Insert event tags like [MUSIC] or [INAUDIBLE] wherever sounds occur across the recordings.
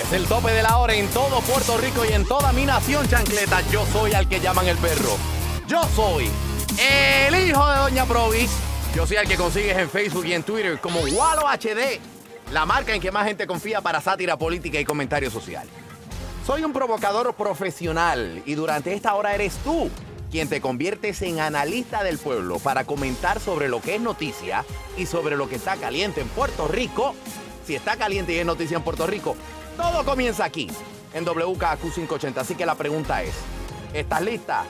Es el tope de la hora en todo Puerto Rico y en toda mi nación, chancleta. Yo soy al que llaman el perro. Yo soy el hijo de Doña Provis. Yo soy al que consigues en Facebook y en Twitter como Walo HD, la marca en que más gente confía para sátira política y comentario social. Soy un provocador profesional y durante esta hora eres tú quien te conviertes en analista del pueblo para comentar sobre lo que es noticia y sobre lo que está caliente en Puerto Rico. Si está caliente y es noticia en Puerto Rico, todo comienza aquí, en WKQ 580. Así que la pregunta es, ¿estás lista?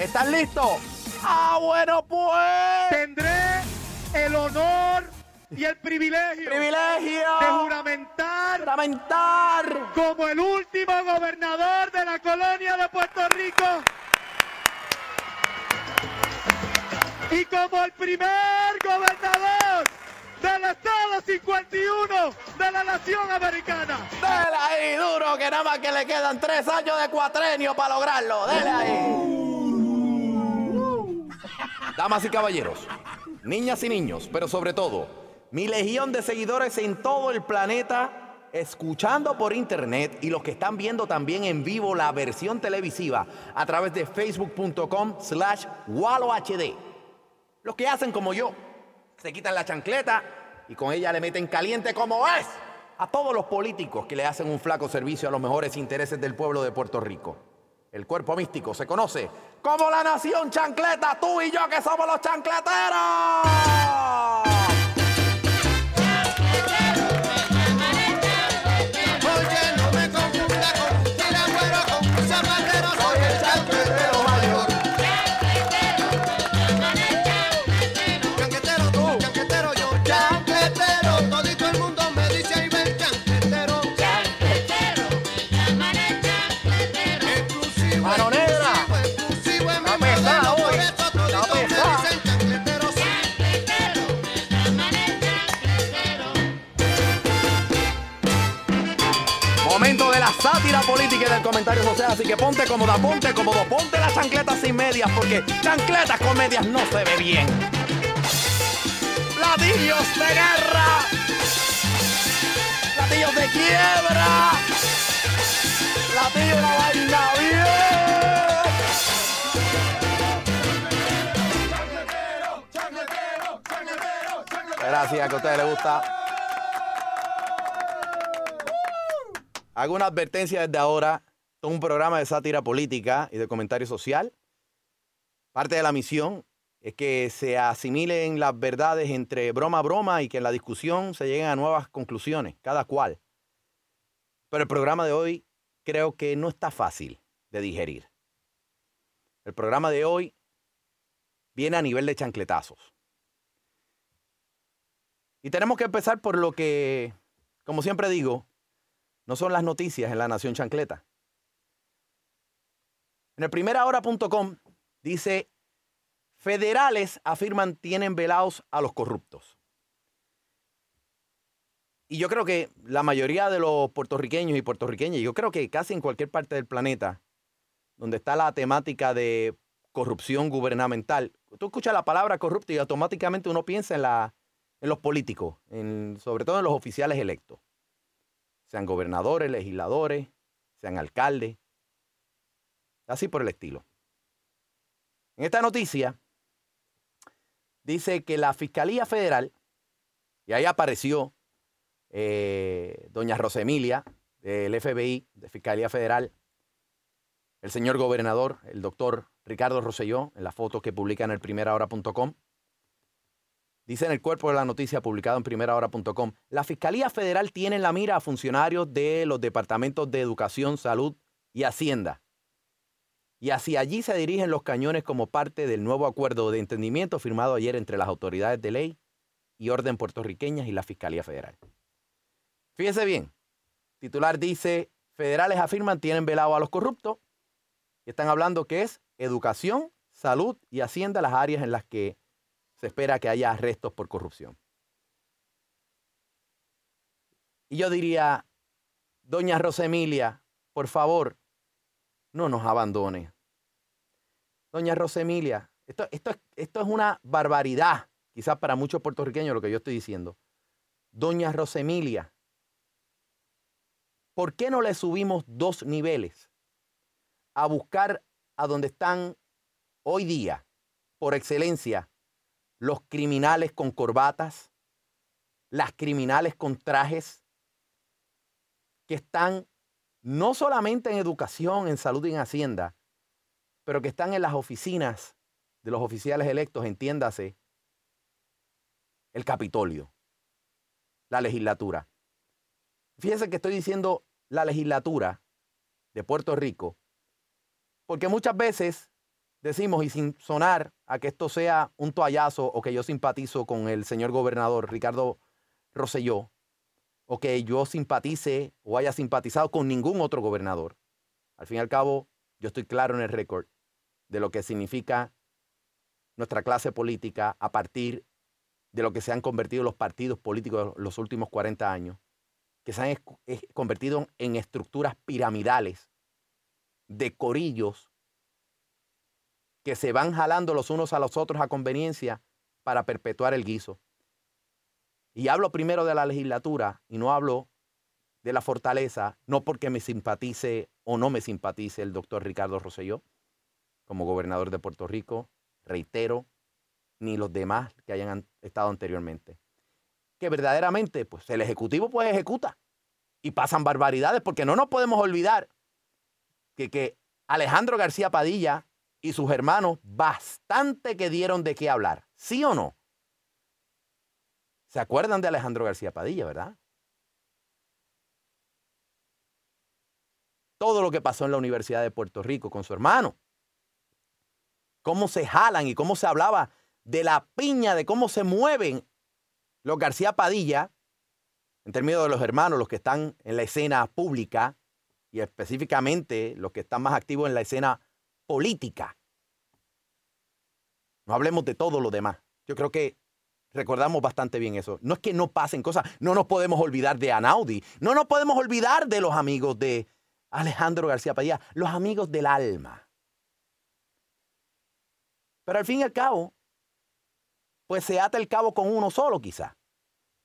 ¿Estás listo? Ah, bueno, pues. Tendré el honor y el privilegio Privilegio. de juramentar como el último gobernador de la colonia de Puerto Rico y como el primer gobernador del Estado 51 de la Nación Americana. Dele ahí, duro, que nada más que le quedan tres años de cuatrenio para lograrlo. Dele ahí. [LAUGHS] Damas y caballeros, niñas y niños, pero sobre todo, mi legión de seguidores en todo el planeta, escuchando por internet y los que están viendo también en vivo la versión televisiva a través de facebook.com slash wallohd. Los que hacen como yo, se quitan la chancleta y con ella le meten caliente como es a todos los políticos que le hacen un flaco servicio a los mejores intereses del pueblo de Puerto Rico. El cuerpo místico se conoce como la nación chancleta, tú y yo que somos los chancleteros. Política y del comentario social, así que ponte cómoda, ponte cómodo, ponte las chancletas sin medias, porque chancletas con medias no se ve bien. Platillos de guerra, platillos de quiebra, platillos de vaina bien. Gracias, que a ustedes les gusta. Hago una advertencia desde ahora. Es un programa de sátira política y de comentario social. Parte de la misión es que se asimilen las verdades entre broma a broma y que en la discusión se lleguen a nuevas conclusiones, cada cual. Pero el programa de hoy creo que no está fácil de digerir. El programa de hoy viene a nivel de chancletazos. Y tenemos que empezar por lo que, como siempre digo, no son las noticias en la Nación Chancleta. En el primerahora.com dice, federales afirman tienen velados a los corruptos. Y yo creo que la mayoría de los puertorriqueños y puertorriqueñas, yo creo que casi en cualquier parte del planeta, donde está la temática de corrupción gubernamental, tú escuchas la palabra corrupto y automáticamente uno piensa en, la, en los políticos, en, sobre todo en los oficiales electos sean gobernadores, legisladores, sean alcaldes, así por el estilo. En esta noticia dice que la Fiscalía Federal, y ahí apareció eh, doña Rosemilia del FBI, de Fiscalía Federal, el señor gobernador, el doctor Ricardo Rosselló, en la foto que publica en el primerahora.com, Dice en el cuerpo de la noticia publicado en primerahora.com, la Fiscalía Federal tiene en la mira a funcionarios de los departamentos de Educación, Salud y Hacienda. Y hacia allí se dirigen los cañones como parte del nuevo acuerdo de entendimiento firmado ayer entre las autoridades de ley y orden puertorriqueñas y la Fiscalía Federal. Fíjese bien, titular dice, federales afirman tienen velado a los corruptos y están hablando que es educación, salud y hacienda las áreas en las que se espera que haya arrestos por corrupción. Y yo diría, doña Rosemilia, por favor, no nos abandone. Doña Rosemilia, esto, esto, esto es una barbaridad, quizás para muchos puertorriqueños lo que yo estoy diciendo. Doña Rosemilia, ¿por qué no le subimos dos niveles a buscar a donde están hoy día, por excelencia, los criminales con corbatas, las criminales con trajes, que están no solamente en educación, en salud y en hacienda, pero que están en las oficinas de los oficiales electos, entiéndase, el Capitolio, la legislatura. Fíjense que estoy diciendo la legislatura de Puerto Rico, porque muchas veces decimos, y sin sonar a que esto sea un toallazo o que yo simpatizo con el señor gobernador Ricardo Rosselló, o que yo simpatice o haya simpatizado con ningún otro gobernador. Al fin y al cabo, yo estoy claro en el récord de lo que significa nuestra clase política a partir de lo que se han convertido los partidos políticos los últimos 40 años, que se han convertido en estructuras piramidales de corillos que se van jalando los unos a los otros a conveniencia para perpetuar el guiso. Y hablo primero de la legislatura y no hablo de la fortaleza, no porque me simpatice o no me simpatice el doctor Ricardo Rosselló como gobernador de Puerto Rico, reitero, ni los demás que hayan estado anteriormente. Que verdaderamente, pues el Ejecutivo pues ejecuta y pasan barbaridades, porque no nos podemos olvidar que, que Alejandro García Padilla y sus hermanos bastante que dieron de qué hablar. ¿Sí o no? ¿Se acuerdan de Alejandro García Padilla, verdad? Todo lo que pasó en la Universidad de Puerto Rico con su hermano. Cómo se jalan y cómo se hablaba de la piña, de cómo se mueven los García Padilla, en términos de los hermanos, los que están en la escena pública y específicamente los que están más activos en la escena política. No hablemos de todo lo demás. Yo creo que recordamos bastante bien eso. No es que no pasen cosas, no nos podemos olvidar de Anaudi, no nos podemos olvidar de los amigos de Alejandro García Padilla, los amigos del alma. Pero al fin y al cabo, pues se ata el cabo con uno solo quizá,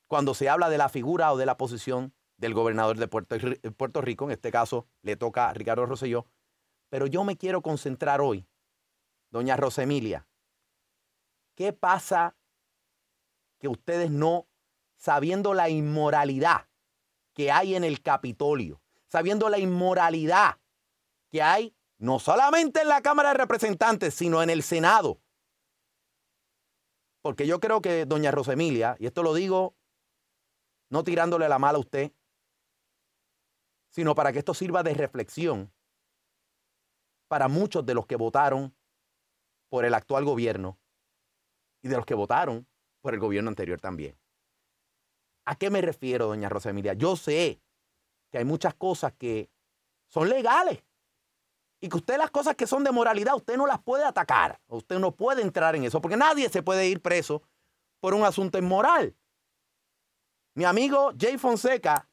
cuando se habla de la figura o de la posición del gobernador de Puerto, Puerto Rico, en este caso le toca a Ricardo Rosselló, pero yo me quiero concentrar hoy, doña Rosemilia, ¿qué pasa que ustedes no, sabiendo la inmoralidad que hay en el Capitolio, sabiendo la inmoralidad que hay no solamente en la Cámara de Representantes, sino en el Senado? Porque yo creo que doña Rosemilia, y esto lo digo no tirándole la mala a usted, sino para que esto sirva de reflexión para muchos de los que votaron por el actual gobierno y de los que votaron por el gobierno anterior también. ¿A qué me refiero, doña Rosa Emilia? Yo sé que hay muchas cosas que son legales y que usted las cosas que son de moralidad, usted no las puede atacar, usted no puede entrar en eso, porque nadie se puede ir preso por un asunto inmoral. Mi amigo Jay Fonseca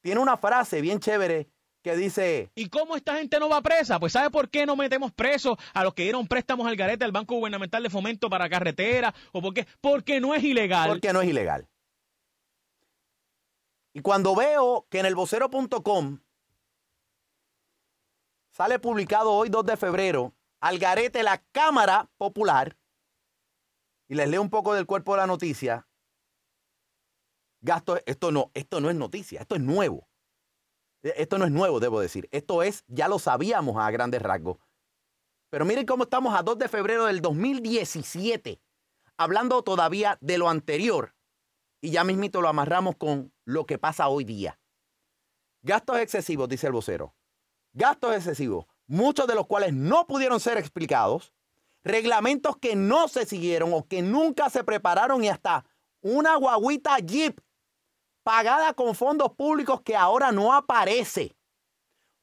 tiene una frase bien chévere que dice... ¿Y cómo esta gente no va presa? Pues ¿sabe por qué no metemos presos a los que dieron préstamos al garete del Banco Gubernamental de Fomento para carretera? ¿O por qué? Porque no es ilegal. Porque no es ilegal. Y cuando veo que en el vocero.com sale publicado hoy 2 de febrero, al garete la Cámara Popular, y les leo un poco del cuerpo de la noticia, gasto, esto no, esto no es noticia, esto es nuevo. E, esto no es nuevo, debo decir. Esto es, ya lo sabíamos a grandes rasgos. Pero miren cómo estamos a 2 de febrero del 2017, hablando todavía de lo anterior. Y ya mismito lo amarramos con lo que pasa hoy día. Gastos excesivos, dice el vocero. Gastos excesivos, muchos de los cuales no pudieron ser explicados. Reglamentos que no se siguieron o que nunca se prepararon y hasta una guaguita Jeep pagada con fondos públicos que ahora no aparece.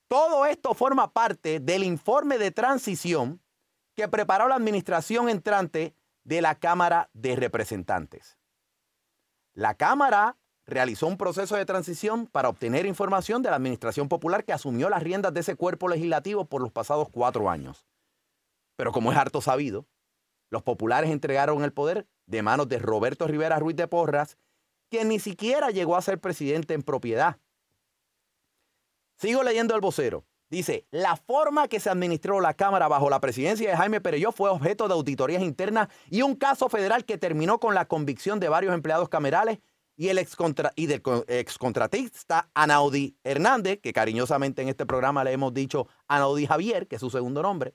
Todo esto forma parte del informe de transición que preparó la administración entrante de la Cámara de Representantes. La Cámara realizó un proceso de transición para obtener información de la Administración Popular que asumió las riendas de ese cuerpo legislativo por los pasados cuatro años. Pero como es harto sabido, los populares entregaron el poder de manos de Roberto Rivera Ruiz de Porras, quien ni siquiera llegó a ser presidente en propiedad. Sigo leyendo el vocero. Dice, la forma que se administró la Cámara bajo la presidencia de Jaime Pereyó fue objeto de auditorías internas y un caso federal que terminó con la convicción de varios empleados camerales y, el del excontratista Anaudi Hernández, que cariñosamente en este programa le hemos dicho Anaudi Javier, que es su segundo nombre.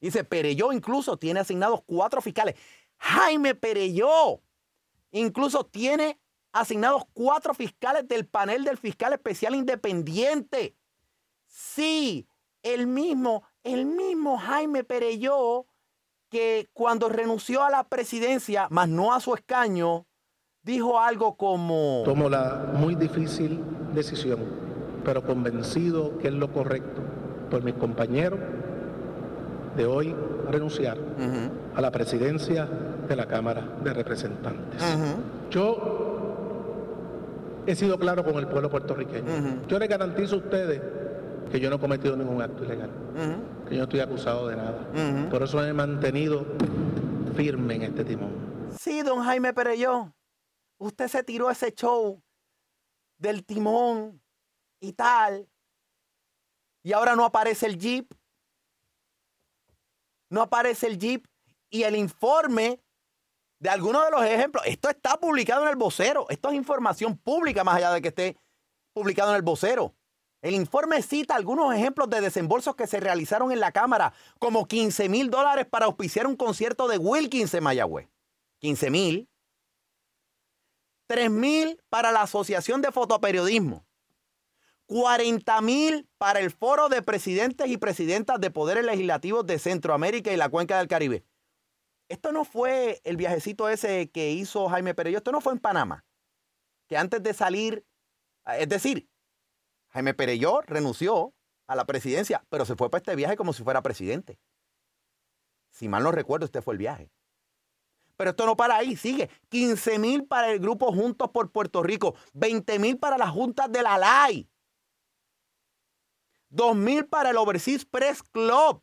Dice, Pereyó incluso tiene asignados cuatro fiscales. Jaime Pereyó incluso tiene asignados cuatro fiscales del panel del fiscal especial independiente. Sí, el mismo, el mismo Jaime Pereyó que cuando renunció a la presidencia, más no a su escaño, dijo algo como... Tomo la muy difícil decisión, pero convencido que es lo correcto por mis compañeros de hoy renunciar a la presidencia de la Cámara de Representantes. Yo he sido claro con el pueblo puertorriqueño. Yo les garantizo a ustedes que yo no he cometido ningún acto ilegal, que yo no estoy acusado de nada. Por eso me he mantenido firme en este timón. Sí, don Jaime Pereyó, usted se tiró ese show del timón y tal, y ahora no aparece el jeep, no aparece el jeep y el informe de algunos de los ejemplos, esto está publicado en el vocero, esto es información pública más allá de que esté publicado en el vocero. El informe cita algunos ejemplos de desembolsos que se realizaron en la Cámara, como 15 mil dólares para auspiciar un concierto de Wilkins en Mayagüez. 15 mil. 3 mil para la Asociación de Fotoperiodismo. 40 mil para el Foro de Presidentes y Presidentas de Poderes Legislativos de Centroamérica y la Cuenca del Caribe. Esto no fue el viajecito ese que hizo Jaime Perello, esto no fue en Panamá. Que antes de salir, es decir, Jaime Pereyó renunció a la presidencia, pero se fue para este viaje como si fuera presidente. Si mal no recuerdo, este fue el viaje. Pero esto no para ahí, sigue. 15 mil para el grupo Juntos por Puerto Rico, 20 mil para las juntas de la LAI, 2 mil para el Overseas Press Club.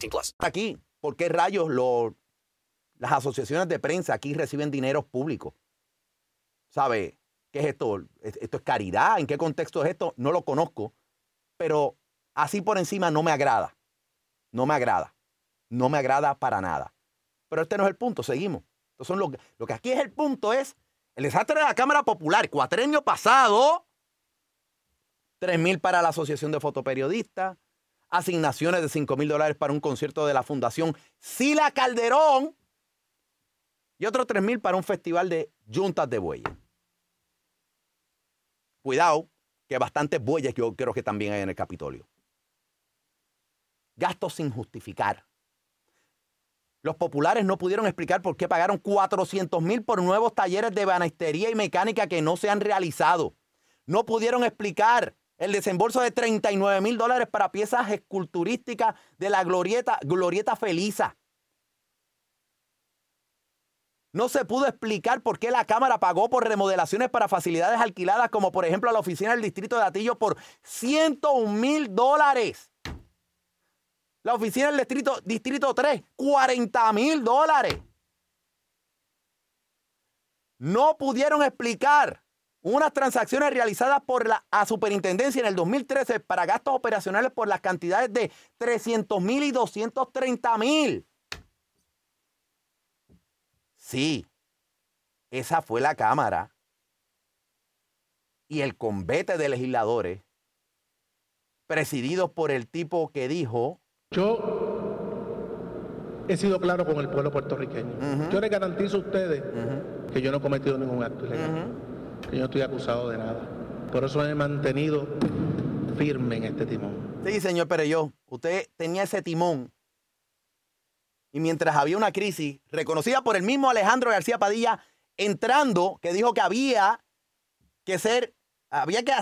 Aquí, ¿por qué rayos las asociaciones de prensa aquí reciben dineros públicos? ¿Sabe? ¿Qué es esto? ¿Es- ¿Esto es caridad? ¿En qué contexto es esto? No lo conozco. Pero así por encima no me agrada. No me agrada. No me agrada para nada. Pero este no es el punto. Seguimos. Son lo, lo que aquí es el punto es el desastre de la Cámara Popular. Cuatrenio pasado. 3 mil para la Asociación de Fotoperiodistas. Asignaciones de 5 mil dólares para un concierto de la Fundación Sila Calderón. Y otros 3 mil para un festival de yuntas de bueyes. Cuidado, que bastantes bueyes yo creo que también hay en el Capitolio. Gastos sin justificar. Los populares no pudieron explicar por qué pagaron 400 mil por nuevos talleres de banistería y mecánica que no se han realizado. No pudieron explicar el desembolso de 39 mil dólares para piezas esculturísticas de la glorieta, glorieta Felisa. No se pudo explicar por qué la Cámara pagó por remodelaciones para facilidades alquiladas, como por ejemplo la oficina del Distrito de Atillo, por 101 mil dólares. La oficina del Distrito, Distrito 3, 40 mil dólares. No pudieron explicar unas transacciones realizadas por la a superintendencia en el 2013 para gastos operacionales por las cantidades de 300 mil y 230 mil. Sí, esa fue la Cámara y el convete de legisladores presididos por el tipo que dijo... Yo he sido claro con el pueblo puertorriqueño. Yo les garantizo a ustedes que yo no he cometido ningún acto ilegal, que yo no estoy acusado de nada. Por eso me he mantenido firme en este timón. Sí, señor Pereyó, usted tenía ese timón y mientras había una crisis reconocida por el mismo Alejandro García Padilla entrando, que dijo que había que ser, había que,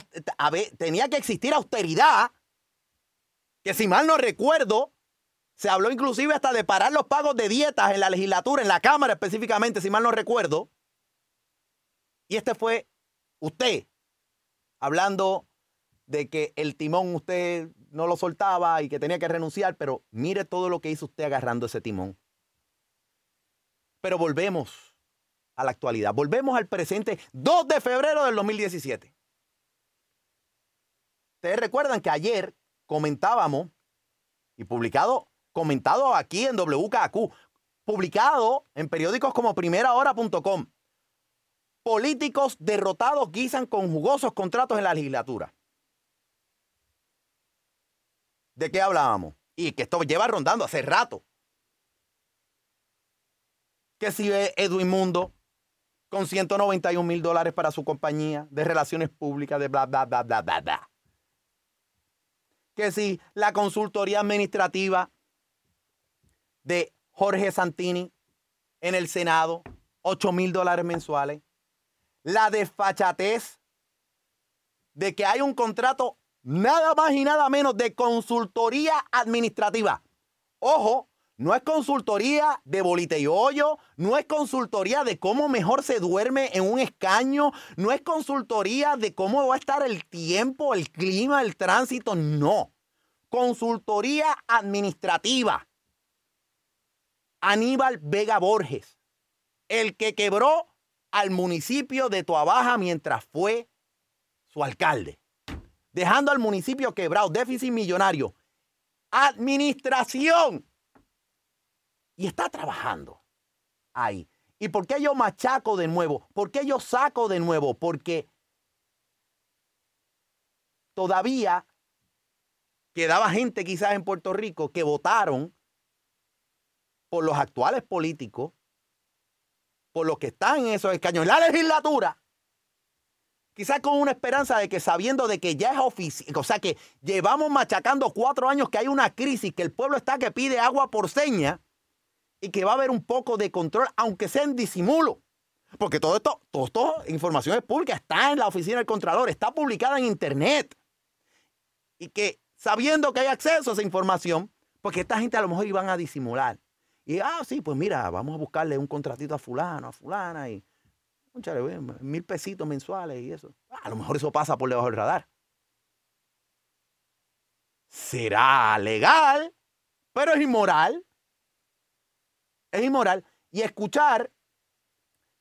tenía que existir austeridad, que si mal no recuerdo, se habló inclusive hasta de parar los pagos de dietas en la legislatura, en la Cámara específicamente, si mal no recuerdo. Y este fue usted hablando de que el timón usted no lo soltaba y que tenía que renunciar, pero mire todo lo que hizo usted agarrando ese timón. Pero volvemos a la actualidad, volvemos al presente 2 de febrero del 2017. Ustedes recuerdan que ayer comentábamos y publicado, comentado aquí en WKQ, publicado en periódicos como primerahora.com. Políticos derrotados guisan con jugosos contratos en la legislatura. ¿De qué hablábamos? Y que esto lleva rondando hace rato. Que si Edwin Mundo con 191 mil dólares para su compañía de relaciones públicas, de bla, bla, bla, bla, bla, bla. Que si la consultoría administrativa de Jorge Santini en el Senado, 8 mil dólares mensuales. La desfachatez de que hay un contrato nada más y nada menos de consultoría administrativa. Ojo, no es consultoría de bolite y hoyo, no es consultoría de cómo mejor se duerme en un escaño, no es consultoría de cómo va a estar el tiempo, el clima, el tránsito, no. Consultoría administrativa. Aníbal Vega Borges, el que quebró al municipio de Tuabaja mientras fue su alcalde dejando al municipio quebrado, déficit millonario, administración. Y está trabajando ahí. ¿Y por qué yo machaco de nuevo? ¿Por qué yo saco de nuevo? Porque todavía quedaba gente quizás en Puerto Rico que votaron por los actuales políticos, por los que están en esos escaños en la legislatura, quizás con una esperanza de que sabiendo de que ya es oficial, o sea que llevamos machacando cuatro años que hay una crisis, que el pueblo está que pide agua por seña y que va a haber un poco de control, aunque sea en disimulo. Porque todo esto, todo esto, información es pública, está en la oficina del Contralor, está publicada en Internet. Y que sabiendo que hay acceso a esa información, porque esta gente a lo mejor iban a disimular. Y, ah, sí, pues mira, vamos a buscarle un contratito a fulano, a fulana, y mil pesitos mensuales y eso. A lo mejor eso pasa por debajo del radar. Será legal, pero es inmoral. Es inmoral. Y escuchar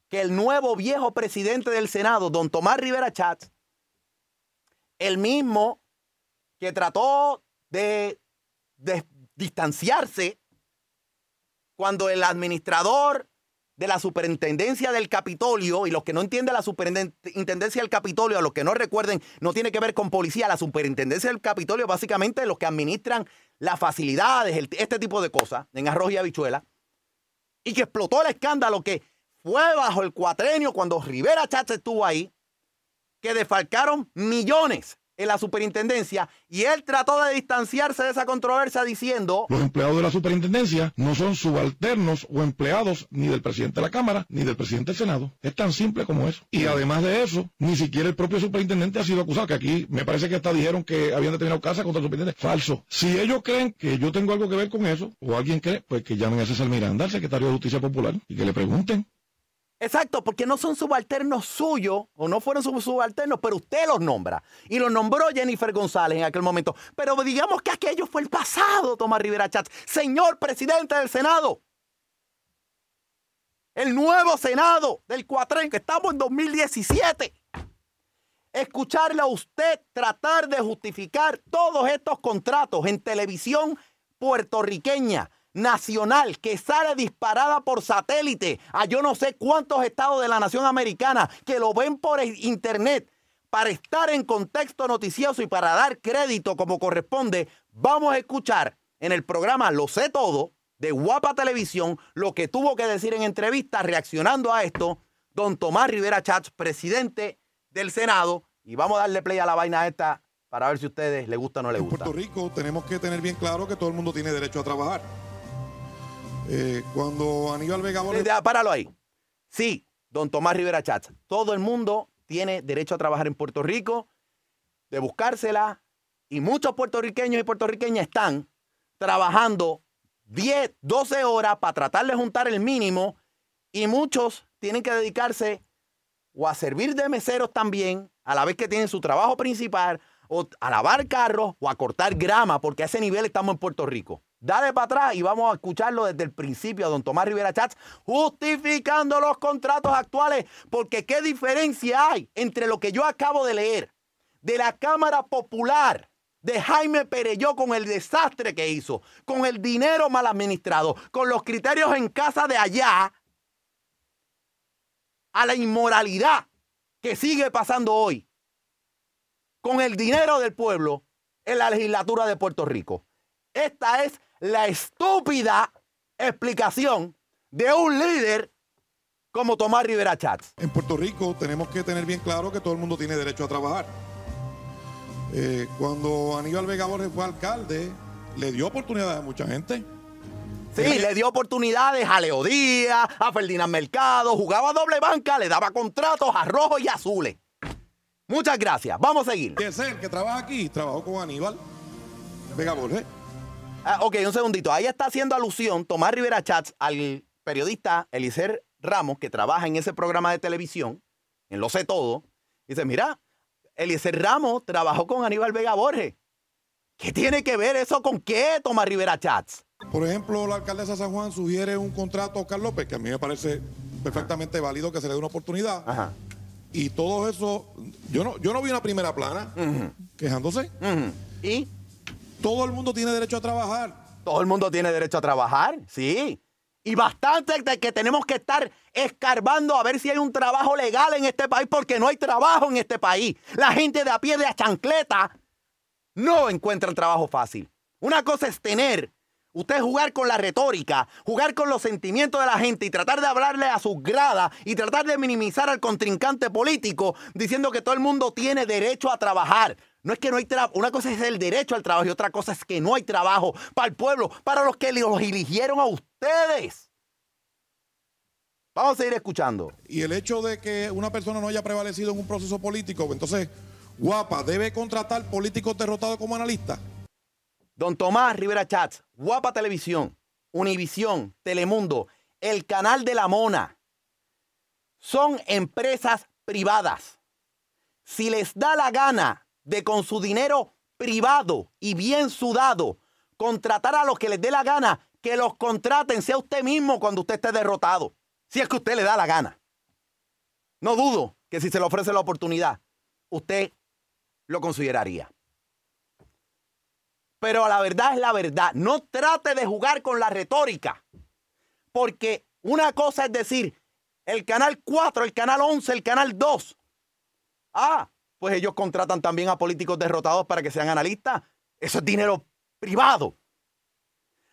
que el nuevo viejo presidente del Senado, don Tomás Rivera Chats, el mismo que trató de, de distanciarse cuando el administrador de la superintendencia del Capitolio, y los que no entienden la superintendencia del Capitolio, a los que no recuerden, no tiene que ver con policía, la superintendencia del Capitolio básicamente los que administran las facilidades, este tipo de cosas, en arroz y habichuela, y que explotó el escándalo que fue bajo el cuatrenio cuando Rivera Chávez estuvo ahí, que defalcaron millones en la superintendencia y él trató de distanciarse de esa controversia diciendo... Los empleados de la superintendencia no son subalternos o empleados ni del presidente de la Cámara ni del presidente del Senado. Es tan simple como eso. Y además de eso, ni siquiera el propio superintendente ha sido acusado, que aquí me parece que hasta dijeron que habían determinado casa contra el superintendente. Falso. Si ellos creen que yo tengo algo que ver con eso, o alguien cree, pues que llamen a César Miranda, al secretario de Justicia Popular, y que le pregunten. Exacto, porque no son subalternos suyos, o no fueron subalternos, pero usted los nombra. Y los nombró Jennifer González en aquel momento. Pero digamos que aquello fue el pasado, Tomás Rivera Chats. Señor presidente del Senado. El nuevo Senado del Cuatren, que estamos en 2017. Escucharle a usted tratar de justificar todos estos contratos en televisión puertorriqueña nacional que sale disparada por satélite a yo no sé cuántos estados de la nación americana que lo ven por internet para estar en contexto noticioso y para dar crédito como corresponde, vamos a escuchar en el programa Lo sé todo de Guapa Televisión lo que tuvo que decir en entrevista reaccionando a esto don Tomás Rivera Chats, presidente del Senado. Y vamos a darle play a la vaina esta para ver si a ustedes les gusta o no les gusta. En Puerto Rico tenemos que tener bien claro que todo el mundo tiene derecho a trabajar. Eh, cuando Aníbal Vega páralo ahí. Sí, don Tomás Rivera Chats, todo el mundo tiene derecho a trabajar en Puerto Rico, de buscársela, y muchos puertorriqueños y puertorriqueñas están trabajando 10, 12 horas para tratar de juntar el mínimo, y muchos tienen que dedicarse o a servir de meseros también, a la vez que tienen su trabajo principal, o a lavar carros o a cortar grama, porque a ese nivel estamos en Puerto Rico. Dale para atrás y vamos a escucharlo desde el principio a don Tomás Rivera Chats justificando los contratos actuales, porque qué diferencia hay entre lo que yo acabo de leer de la Cámara Popular de Jaime Pereyó con el desastre que hizo, con el dinero mal administrado, con los criterios en casa de allá, a la inmoralidad que sigue pasando hoy, con el dinero del pueblo en la legislatura de Puerto Rico. Esta es la estúpida explicación de un líder como Tomás Rivera Chats. En Puerto Rico tenemos que tener bien claro que todo el mundo tiene derecho a trabajar. Eh, cuando Aníbal Vega Borges fue alcalde, le dio oportunidades a mucha gente. Sí, le dio oportunidades a Leo Díaz, a Ferdinand Mercado, jugaba doble banca, le daba contratos a rojos y azules. Muchas gracias, vamos a seguir. ¿Qué es el que trabaja aquí? Trabajó con Aníbal Vega Borges. Ah, ok, un segundito. Ahí está haciendo alusión Tomás Rivera Chats al periodista Elicer Ramos, que trabaja en ese programa de televisión, en Lo Sé Todo. Dice, mira, Eliezer Ramos trabajó con Aníbal Vega Borges. ¿Qué tiene que ver eso con qué, Tomás Rivera Chats? Por ejemplo, la alcaldesa San Juan sugiere un contrato a Oscar López, que a mí me parece perfectamente válido que se le dé una oportunidad. Ajá. Y todo eso, yo no, yo no vi una primera plana quejándose. ¿Y? Todo el mundo tiene derecho a trabajar. Todo el mundo tiene derecho a trabajar, sí. Y bastante que tenemos que estar escarbando a ver si hay un trabajo legal en este país, porque no hay trabajo en este país. La gente de a pie de a chancleta no encuentra el trabajo fácil. Una cosa es tener, usted jugar con la retórica, jugar con los sentimientos de la gente y tratar de hablarle a sus gradas y tratar de minimizar al contrincante político diciendo que todo el mundo tiene derecho a trabajar. No es que no hay trabajo. Una cosa es el derecho al trabajo y otra cosa es que no hay trabajo para el pueblo, para los que los eligieron a ustedes. Vamos a seguir escuchando. Y el hecho de que una persona no haya prevalecido en un proceso político, entonces, guapa, debe contratar políticos derrotados como analistas. Don Tomás Rivera Chats, Guapa Televisión, Univisión, Telemundo, el canal de la Mona, son empresas privadas. Si les da la gana de con su dinero privado y bien sudado contratar a los que les dé la gana, que los contraten, sea usted mismo cuando usted esté derrotado, si es que usted le da la gana. No dudo que si se le ofrece la oportunidad, usted lo consideraría. Pero la verdad es la verdad. No trate de jugar con la retórica. Porque una cosa es decir, el canal 4, el canal 11, el canal 2. Ah, pues ellos contratan también a políticos derrotados para que sean analistas. Eso es dinero privado.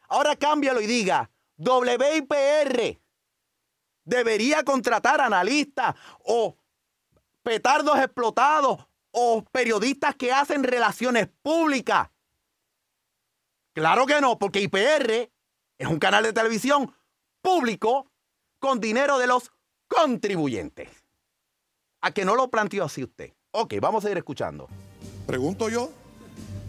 Ahora cámbialo y diga, WIPR debería contratar analistas o petardos explotados o periodistas que hacen relaciones públicas. Claro que no, porque IPR es un canal de televisión público con dinero de los contribuyentes. A que no lo planteó así usted. Ok, vamos a ir escuchando. Pregunto yo.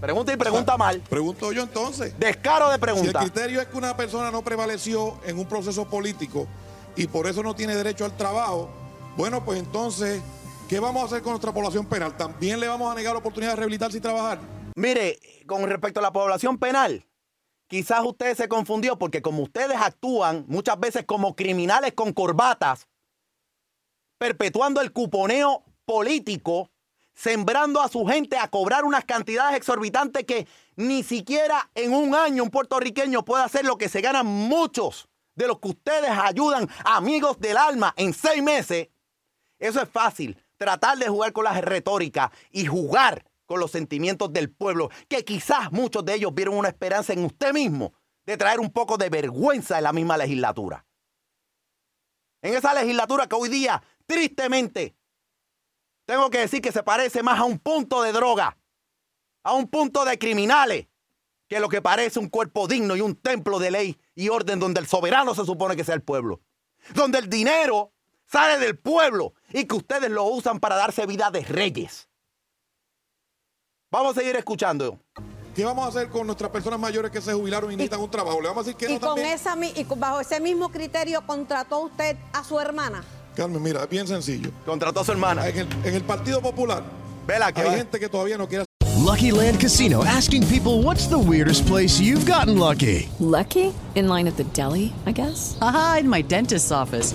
Pregunta y pregunta mal. Pregunto yo entonces. Descaro de Si pregunta. el criterio es que una persona no prevaleció en un proceso político, y por eso no tiene derecho al trabajo, bueno, pues entonces, ¿qué vamos a hacer con nuestra población penal? ¿También le vamos a negar la oportunidad de rehabilitarse y trabajar? Mire, con respecto a la población penal, quizás usted se confundió porque como ustedes actúan muchas veces como criminales con corbatas, perpetuando el cuponeo político, sembrando a su gente a cobrar unas cantidades exorbitantes que ni siquiera en un año un puertorriqueño puede hacer lo que se ganan muchos de los que ustedes ayudan, amigos del alma, en seis meses. Eso es fácil, tratar de jugar con las retóricas y jugar con los sentimientos del pueblo, que quizás muchos de ellos vieron una esperanza en usted mismo de traer un poco de vergüenza en la misma legislatura. En esa legislatura que hoy día, tristemente, tengo que decir que se parece más a un punto de droga, a un punto de criminales, que lo que parece un cuerpo digno y un templo de ley y orden donde el soberano se supone que sea el pueblo. Donde el dinero sale del pueblo y que ustedes lo usan para darse vida de reyes. Vamos a seguir escuchando. ¿Qué vamos a hacer con nuestras personas mayores que se jubilaron y necesitan un trabajo? ¿Le vamos a decir que Y no con también? esa mi- y bajo ese mismo criterio contrató usted a su hermana. Carmen, mira, es bien sencillo. Contrató a su hermana. En el, en el Partido Popular Vela, que hay va- gente que todavía no quiere Lucky Land Casino asking people what's the weirdest place you've gotten lucky? Lucky? In line at the deli, I guess? Aha, in my dentist's office.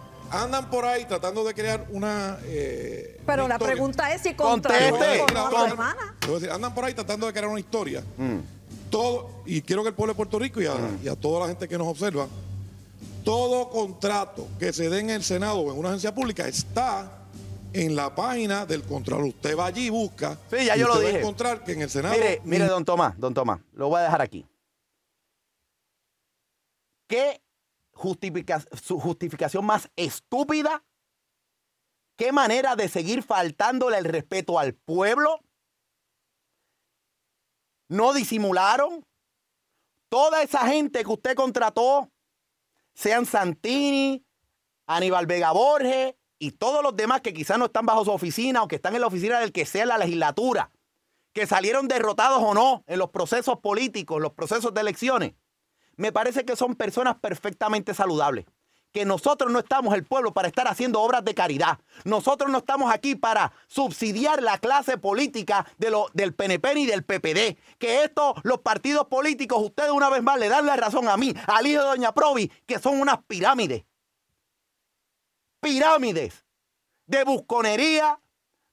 andan por ahí tratando de crear una. eh, Pero una la historia. pregunta es si Conteste. con Con- hermana. Andan por ahí tratando de crear una historia. Todo, y quiero que el pueblo de Puerto Rico y a, y a toda la gente que nos observa, todo contrato que se dé en el Senado o en una agencia pública está en la página del Contralor. Usted va allí y busca. Sí, ya y yo lo usted va a dije. encontrar que en el Senado. Mire, mire, don Tomás, don Tomás, lo voy a dejar aquí. ¿Qué justifica- su justificación más estúpida? ¿Qué manera de seguir faltándole el respeto al pueblo? ¿No disimularon? Toda esa gente que usted contrató, sean Santini, Aníbal Vega Borges y todos los demás que quizás no están bajo su oficina o que están en la oficina del que sea la legislatura, que salieron derrotados o no en los procesos políticos, los procesos de elecciones, me parece que son personas perfectamente saludables. Que nosotros no estamos el pueblo para estar haciendo obras de caridad. Nosotros no estamos aquí para subsidiar la clase política de lo, del PNP ni del PPD. Que esto, los partidos políticos, ustedes una vez más le dan la razón a mí, al hijo de Doña Provi, que son unas pirámides. Pirámides de busconería,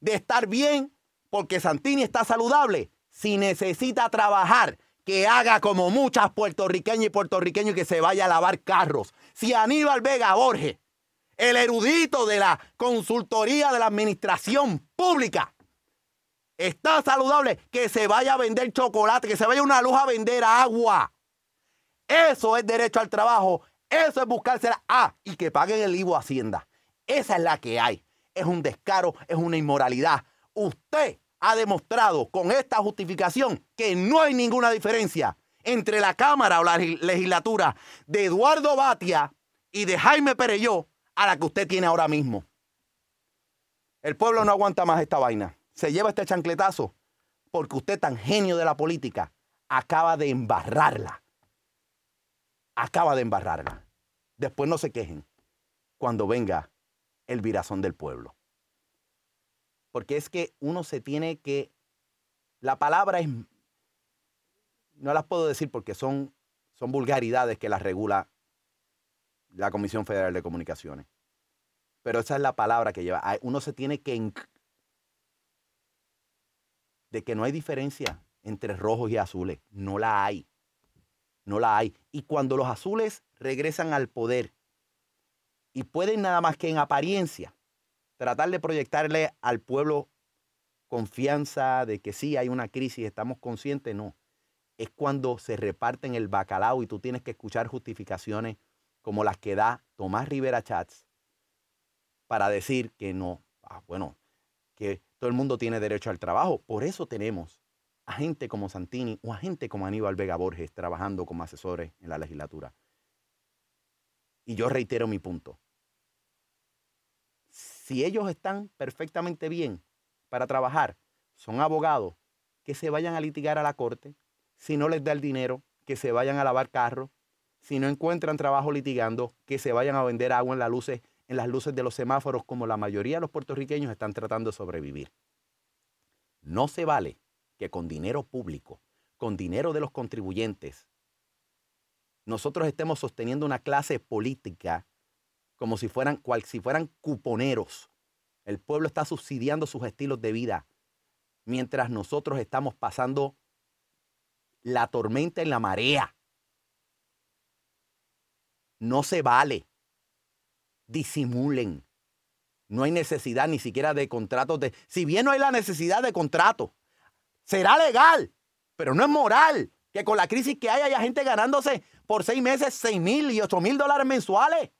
de estar bien, porque Santini está saludable. Si necesita trabajar, que haga como muchas puertorriqueñas y puertorriqueños que se vaya a lavar carros. Si Aníbal Vega Borges, el erudito de la consultoría de la administración pública, está saludable, que se vaya a vender chocolate, que se vaya una luz a vender agua. Eso es derecho al trabajo. Eso es buscársela. Ah, y que paguen el IVO Hacienda. Esa es la que hay. Es un descaro, es una inmoralidad. Usted ha demostrado con esta justificación que no hay ninguna diferencia entre la Cámara o la leg- legislatura de Eduardo Batia y de Jaime Pereyó a la que usted tiene ahora mismo. El pueblo no aguanta más esta vaina. Se lleva este chancletazo porque usted, tan genio de la política, acaba de embarrarla. Acaba de embarrarla. Después no se quejen cuando venga el virazón del pueblo. Porque es que uno se tiene que... La palabra es... No las puedo decir porque son, son vulgaridades que las regula la Comisión Federal de Comunicaciones. Pero esa es la palabra que lleva. Uno se tiene que... de que no hay diferencia entre rojos y azules. No la hay. No la hay. Y cuando los azules regresan al poder y pueden nada más que en apariencia tratar de proyectarle al pueblo confianza de que sí hay una crisis, estamos conscientes, no. Es cuando se reparten el bacalao y tú tienes que escuchar justificaciones como las que da Tomás Rivera Chats para decir que no, ah, bueno, que todo el mundo tiene derecho al trabajo. Por eso tenemos a gente como Santini o a gente como Aníbal Vega Borges trabajando como asesores en la legislatura. Y yo reitero mi punto. Si ellos están perfectamente bien para trabajar, son abogados, que se vayan a litigar a la corte. Si no les da el dinero, que se vayan a lavar carros. Si no encuentran trabajo litigando, que se vayan a vender agua en las luces, en las luces de los semáforos, como la mayoría de los puertorriqueños están tratando de sobrevivir. No se vale que con dinero público, con dinero de los contribuyentes, nosotros estemos sosteniendo una clase política como si fueran, cual si fueran cuponeros. El pueblo está subsidiando sus estilos de vida mientras nosotros estamos pasando la tormenta en la marea. No se vale. Disimulen. No hay necesidad ni siquiera de contratos de... Si bien no hay la necesidad de contrato, será legal, pero no es moral que con la crisis que hay haya gente ganándose por seis meses seis mil y ocho mil dólares mensuales.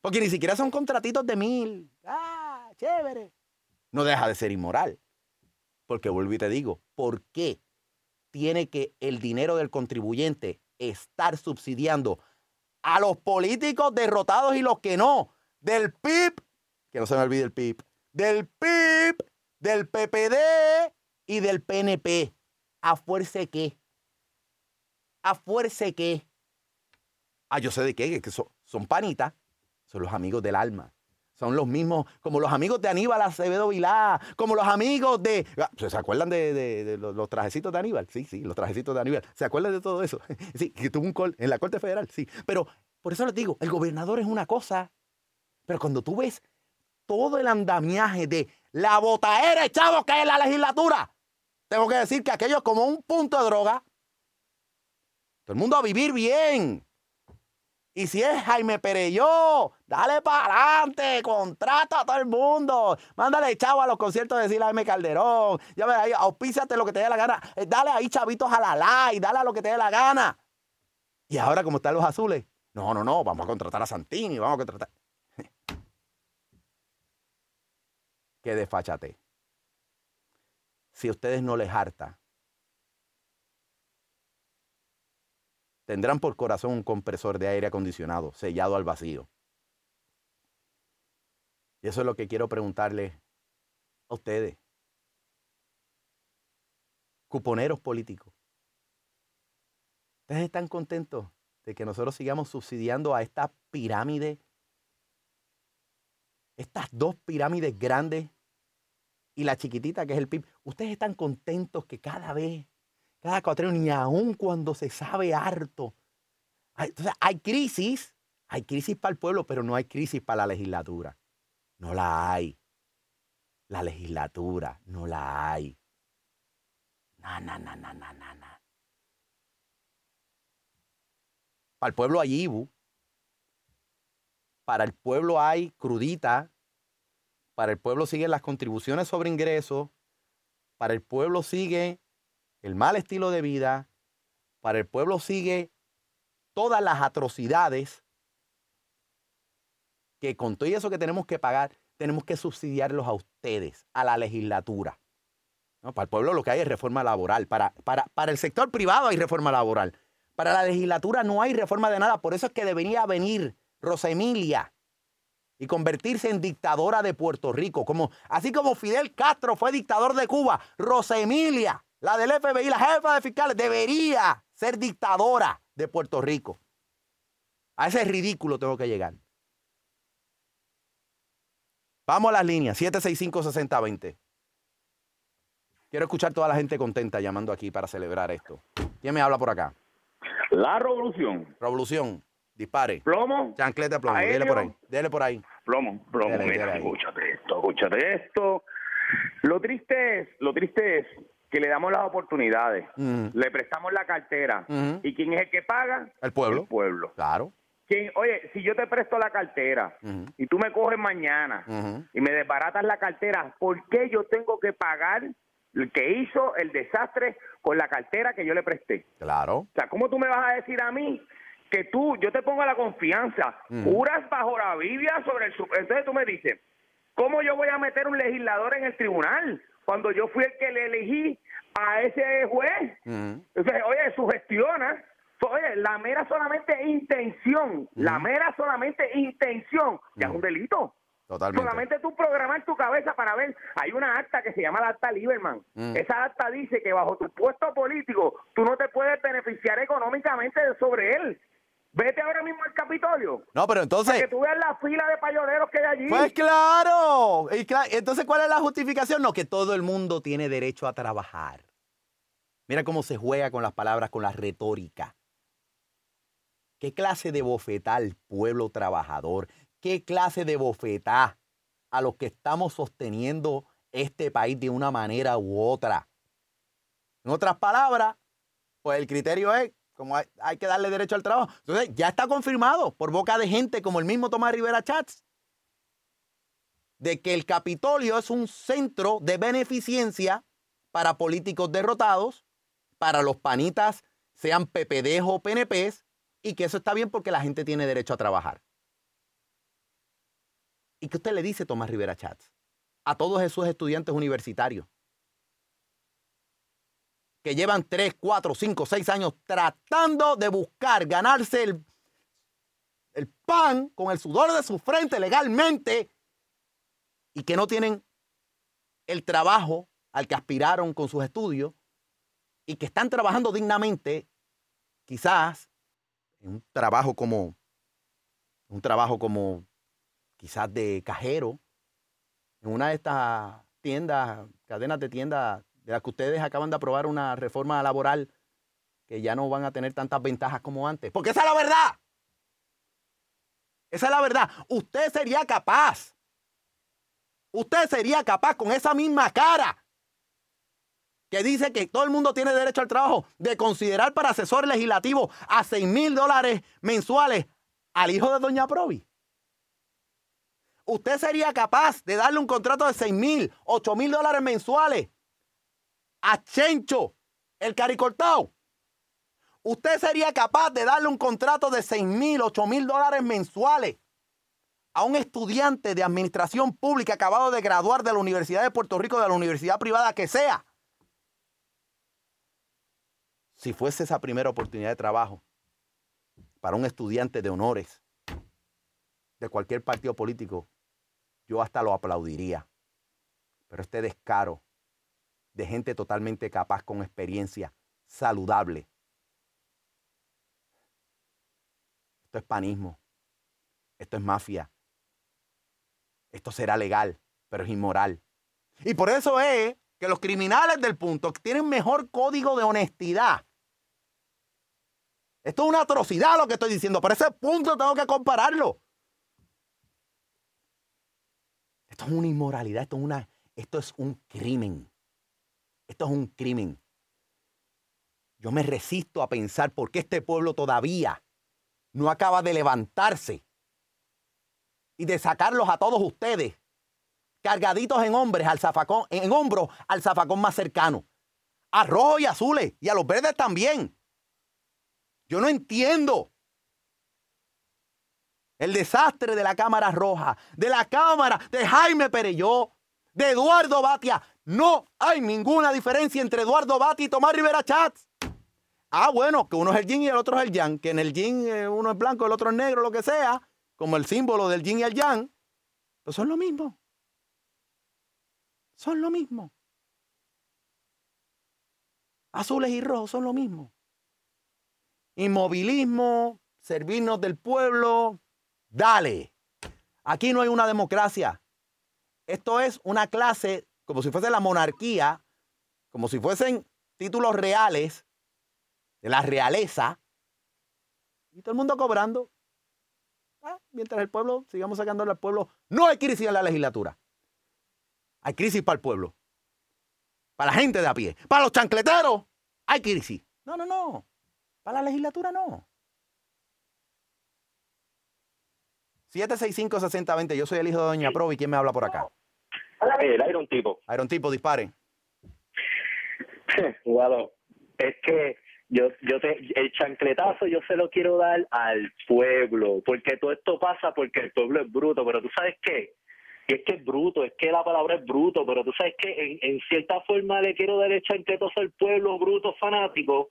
Porque ni siquiera son contratitos de mil. Ah, chévere. No deja de ser inmoral. Porque vuelvo y te digo, ¿por qué tiene que el dinero del contribuyente estar subsidiando a los políticos derrotados y los que no? Del PIB, que no se me olvide el PIB, del PIB, del PPD y del PNP. ¿A fuerza qué? ¿A fuerza qué? Ah, yo sé de qué, que son, son panitas, son los amigos del alma. Son los mismos, como los amigos de Aníbal Acevedo Vilá, como los amigos de. ah, ¿Se acuerdan de, los, los trajecitos de Aníbal? Sí, sí, los trajecitos de Aníbal. ¿Se acuerdan de todo eso? [LAUGHS] Sí, que tuvo un col en la Corte Federal, sí. Pero por eso les digo, el gobernador es una cosa, pero cuando tú ves todo el andamiaje de la botaera de chavos que en la legislatura, tengo que decir que aquello es como un punto de droga. Todo el mundo a vivir bien. Y si es Jaime Pereyó, dale para adelante, contrata a todo el mundo. Mándale chavo a los conciertos de Sila Jaime Calderón. Ya ves ahí, auspíciate lo que te dé la gana. Eh, Dale ahí chavitos a la like, dale a lo que te dé la gana. Y ahora, como están los azules, no, no, no, vamos a contratar a Santini, vamos a contratar. [LAUGHS] Qué desfachate. Si a ustedes no les harta, tendrán por corazón un compresor de aire acondicionado sellado al vacío. Y eso es lo que quiero preguntarle a ustedes. Cuponeros políticos. ¿Ustedes están contentos de que nosotros sigamos subsidiando a esta pirámide? Estas dos pirámides grandes y la chiquitita que es el PIB. ¿Ustedes están contentos que cada vez cada cuatreno, ni aun cuando se sabe harto. Hay, entonces, hay crisis, hay crisis para el pueblo, pero no hay crisis para la legislatura. No la hay. La legislatura, no la hay. Na, na, na, na, na, na, na. Para el pueblo hay IBU. Para el pueblo hay crudita. Para el pueblo siguen las contribuciones sobre ingresos. Para el pueblo sigue el mal estilo de vida, para el pueblo sigue todas las atrocidades que con todo eso que tenemos que pagar, tenemos que subsidiarlos a ustedes, a la legislatura. ¿No? Para el pueblo lo que hay es reforma laboral. Para, para, para el sector privado hay reforma laboral. Para la legislatura no hay reforma de nada. Por eso es que debería venir Rosa Emilia y convertirse en dictadora de Puerto Rico. Como, así como Fidel Castro fue dictador de Cuba, Rosa Emilia, la del FBI, la jefa de fiscales, debería ser dictadora de Puerto Rico. A ese ridículo tengo que llegar. Vamos a las líneas, 765-6020. Quiero escuchar toda la gente contenta llamando aquí para celebrar esto. ¿Quién me habla por acá? La revolución. Revolución. Dispare. Plomo. Chancleta plomo. Dele por ahí. Dele por ahí. Plomo, plomo. Dele, Mira, dele ahí. escúchate esto, escúchate esto. Lo triste es, lo triste es que le damos las oportunidades, le prestamos la cartera y quién es el que paga? El pueblo. El pueblo. Claro. ¿Quién- oye, si yo te presto la cartera y tú me coges mañana y me desbaratas la cartera, ¿por qué yo tengo que pagar el que hizo el desastre con la cartera que yo le presté? Claro. O sea, ¿cómo tú me vas a decir a mí que tú, yo te pongo la confianza, juras bajo la Biblia sobre el... Entonces tú me dices, ¿cómo yo voy a meter un legislador en el tribunal cuando yo fui el que le elegí a ese juez? Entonces, oye, sugestiona. Oye, la mera solamente intención, la mera solamente intención, ya es un delito. Totalmente. Solamente tú programar tu cabeza para ver. Hay una acta que se llama la acta Lieberman. Mm. Esa acta dice que bajo tu puesto político tú no te puedes beneficiar económicamente sobre él. Vete ahora mismo al Capitolio. No, pero entonces. Para que tú veas la fila de payoneros que hay allí. Pues claro. Y cla- Entonces, ¿cuál es la justificación? No, que todo el mundo tiene derecho a trabajar. Mira cómo se juega con las palabras, con la retórica. ¿Qué clase de bofetá al pueblo trabajador? ¿Qué clase de bofetá a los que estamos sosteniendo este país de una manera u otra? En otras palabras, pues el criterio es como hay, que darle derecho al trabajo. Entonces, ya está confirmado por boca de gente como el mismo Tomás Rivera Chats de que el Capitolio es un centro de beneficencia para políticos derrotados, para los panitas, sean PPD o PNPs, y que eso está bien porque la gente tiene derecho a trabajar. ¿Y qué usted le dice, Tomás Rivera Chats, a todos esos estudiantes universitarios que llevan 3, 4, 5, 6 años tratando de buscar ganarse el, el pan con el sudor de su frente legalmente y que no tienen el trabajo al que aspiraron con sus estudios y que están trabajando dignamente, quizás en un trabajo como un trabajo como quizás de cajero en una de estas tiendas, cadenas de tiendas de que ustedes acaban de aprobar una reforma laboral que ya no van a tener tantas ventajas como antes. Porque esa es la verdad. Esa es la verdad. Usted sería capaz. Usted sería capaz con esa misma cara que dice que todo el mundo tiene derecho al trabajo de considerar para asesor legislativo a 6 mil dólares mensuales al hijo de Doña Provi. Usted sería capaz de darle un contrato de 6 mil, 8 mil dólares mensuales a Chencho, el caricortado. Usted sería capaz de darle un contrato de 6 mil, 8 mil dólares mensuales a un estudiante de administración pública acabado de graduar de la Universidad de Puerto Rico, de la universidad privada que sea. Si fuese esa primera oportunidad de trabajo para un estudiante de honores de cualquier partido político, yo hasta lo aplaudiría. Pero este descaro de gente totalmente capaz, con experiencia, saludable. Esto es panismo. Esto es mafia. Esto será legal, pero es inmoral. Y por eso es que los criminales del punto tienen mejor código de honestidad. Esto es una atrocidad lo que estoy diciendo. Por ese punto tengo que compararlo. Esto es una inmoralidad, esto es, una, esto es un crimen. Esto es un crimen. Yo me resisto a pensar por qué este pueblo todavía no acaba de levantarse y de sacarlos a todos ustedes cargaditos en hombres al zafacón, en hombros al zafacón más cercano. A rojos y azules y a los verdes también. Yo no entiendo el desastre de la Cámara Roja, de la Cámara de Jaime Pereyó, de Eduardo Batia. No hay ninguna diferencia entre Eduardo Batia y Tomás Rivera Chats. Ah, bueno, que uno es el yin y el otro es el yang, que en el yin eh, uno es blanco, el otro es negro, lo que sea, como el símbolo del yin y el yang. Pues son lo mismo. Son lo mismo. Azules y rojos son lo mismo. Inmovilismo, servirnos del pueblo, dale. Aquí no hay una democracia. Esto es una clase, como si fuese la monarquía, como si fuesen títulos reales de la realeza, y todo el mundo cobrando. Ah, mientras el pueblo, sigamos sacándole al pueblo, no hay crisis en la legislatura. hay crisis para el pueblo. Para la gente de a pie. Para los chancleteros, hay crisis. No, no, no. Para la legislatura no. 765-6020. Yo soy el hijo de Doña Provi. ¿Quién me habla por acá? El Iron Tipo. Iron Tipo, dispare. [LAUGHS] Guado, es que yo, yo te, el chancletazo yo se lo quiero dar al pueblo, porque todo esto pasa porque el pueblo es bruto, pero tú sabes qué, y es que es bruto, es que la palabra es bruto, pero tú sabes que en, en cierta forma le quiero dar el chancletazo al pueblo bruto fanático,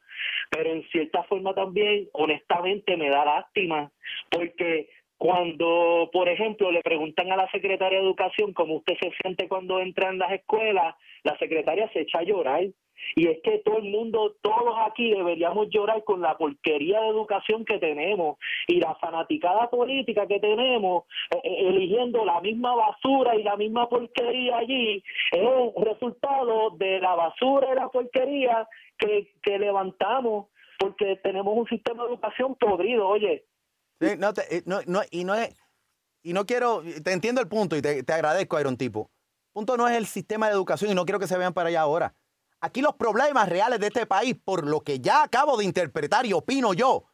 pero en cierta forma también, honestamente, me da lástima, porque cuando, por ejemplo, le preguntan a la secretaria de Educación cómo usted se siente cuando entra en las escuelas, la secretaria se echa a llorar. Y es que todo el mundo, todos aquí deberíamos llorar con la porquería de educación que tenemos y la fanaticada política que tenemos, eh, eh, eligiendo la misma basura y la misma porquería allí, es resultado de la basura y la porquería que, que levantamos porque tenemos un sistema de educación podrido, oye. Sí, no, te- eh, no, no, y no es, y no quiero, te entiendo el punto y te, te agradezco, Iron Tipo. Punto no es el sistema de educación y no quiero que se vean para allá ahora. Aquí los problemas reales de este país, por lo que ya acabo de interpretar y opino yo,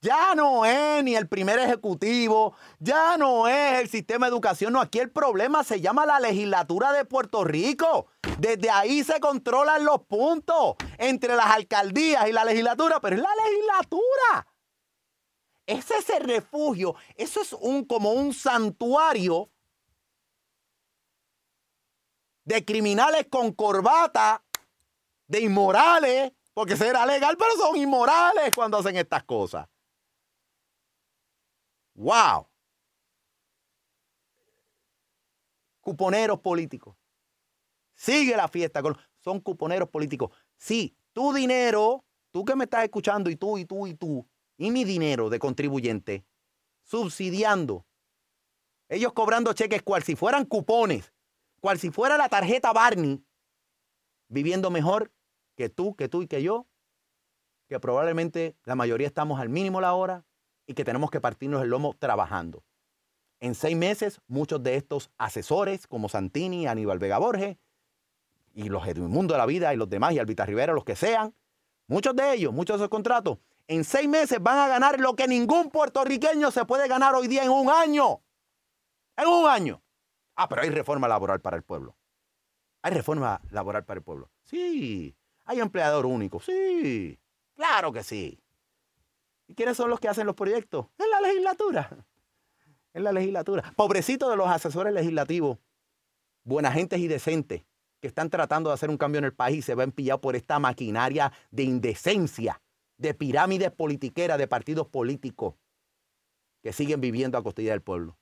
ya no es ni el primer ejecutivo, ya no es el sistema de educación, no, aquí el problema se llama la legislatura de Puerto Rico. Desde ahí se controlan los puntos entre las alcaldías y la legislatura, pero es la legislatura. Ese es el refugio, eso es un como un santuario de criminales con corbata, de inmorales, porque será legal, pero son inmorales cuando hacen estas cosas. ¡Wow! Cuponeros políticos. Sigue la fiesta. Con, son cuponeros políticos. Sí, tu dinero, tú que me estás escuchando, y tú, y tú, y tú, y mi dinero de contribuyente, subsidiando. Ellos cobrando cheques cual si fueran cupones, cual si fuera la tarjeta Barney, viviendo mejor que tú, que tú y que yo, que probablemente la mayoría estamos al mínimo la hora y que tenemos que partirnos el lomo trabajando. En seis meses, muchos de estos asesores, como Santini, Aníbal Vega Borges, y los Edmundo de la Vida y los demás, y Albita Rivera, los que sean, muchos de ellos, muchos de esos contratos, en seis meses van a ganar lo que ningún puertorriqueño se puede ganar hoy día en un año. En un año. Ah, pero hay reforma laboral para el pueblo. Hay reforma laboral para el pueblo. Sí. Hay empleador único. Sí. Claro que sí. ¿Y quiénes son los que hacen los proyectos? En la legislatura. En la legislatura. Pobrecito de los asesores legislativos, buena gentes y decentes, que están tratando de hacer un cambio en el país y se ven pillados por esta maquinaria de indecencia, de pirámides politiqueras, de partidos políticos que siguen viviendo a costilla del pueblo.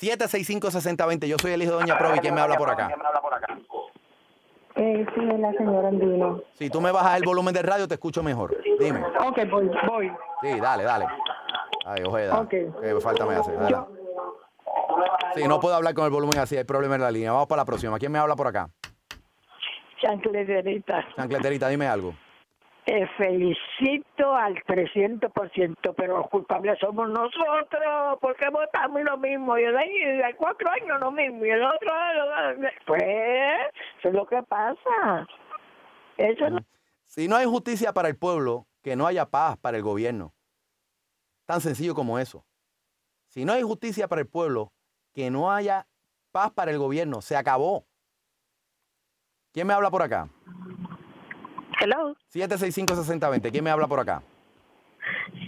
765-6020. Yo soy el hijo de Doña Provi. ¿Quién me habla por acá? Eh, sí, es la señora Andino. Si tú me bajas el volumen del radio, te escucho mejor. Dime. Ok, voy, voy. Sí, dale, dale. Ay, Ojeda. Ok. ¿Qué falta me hace? Yo- Sí, no puedo hablar con el volumen así, hay problema en la línea. Vamos para la próxima. ¿Quién me habla por acá? Chancleterita, Chancleterita, dime algo. Eh, felicito al 300%, pero los culpables somos nosotros, porque votamos lo mismo, y el de cuatro años lo mismo, y el otro, pues, eso es lo que pasa. Eso no Si no hay justicia para el pueblo, que no haya paz para el gobierno. Tan sencillo como eso. Si no hay justicia para el pueblo, que no haya paz para el gobierno. Se acabó. ¿Quién me habla por acá? Hello. 765-6020. ¿Quién me habla por acá?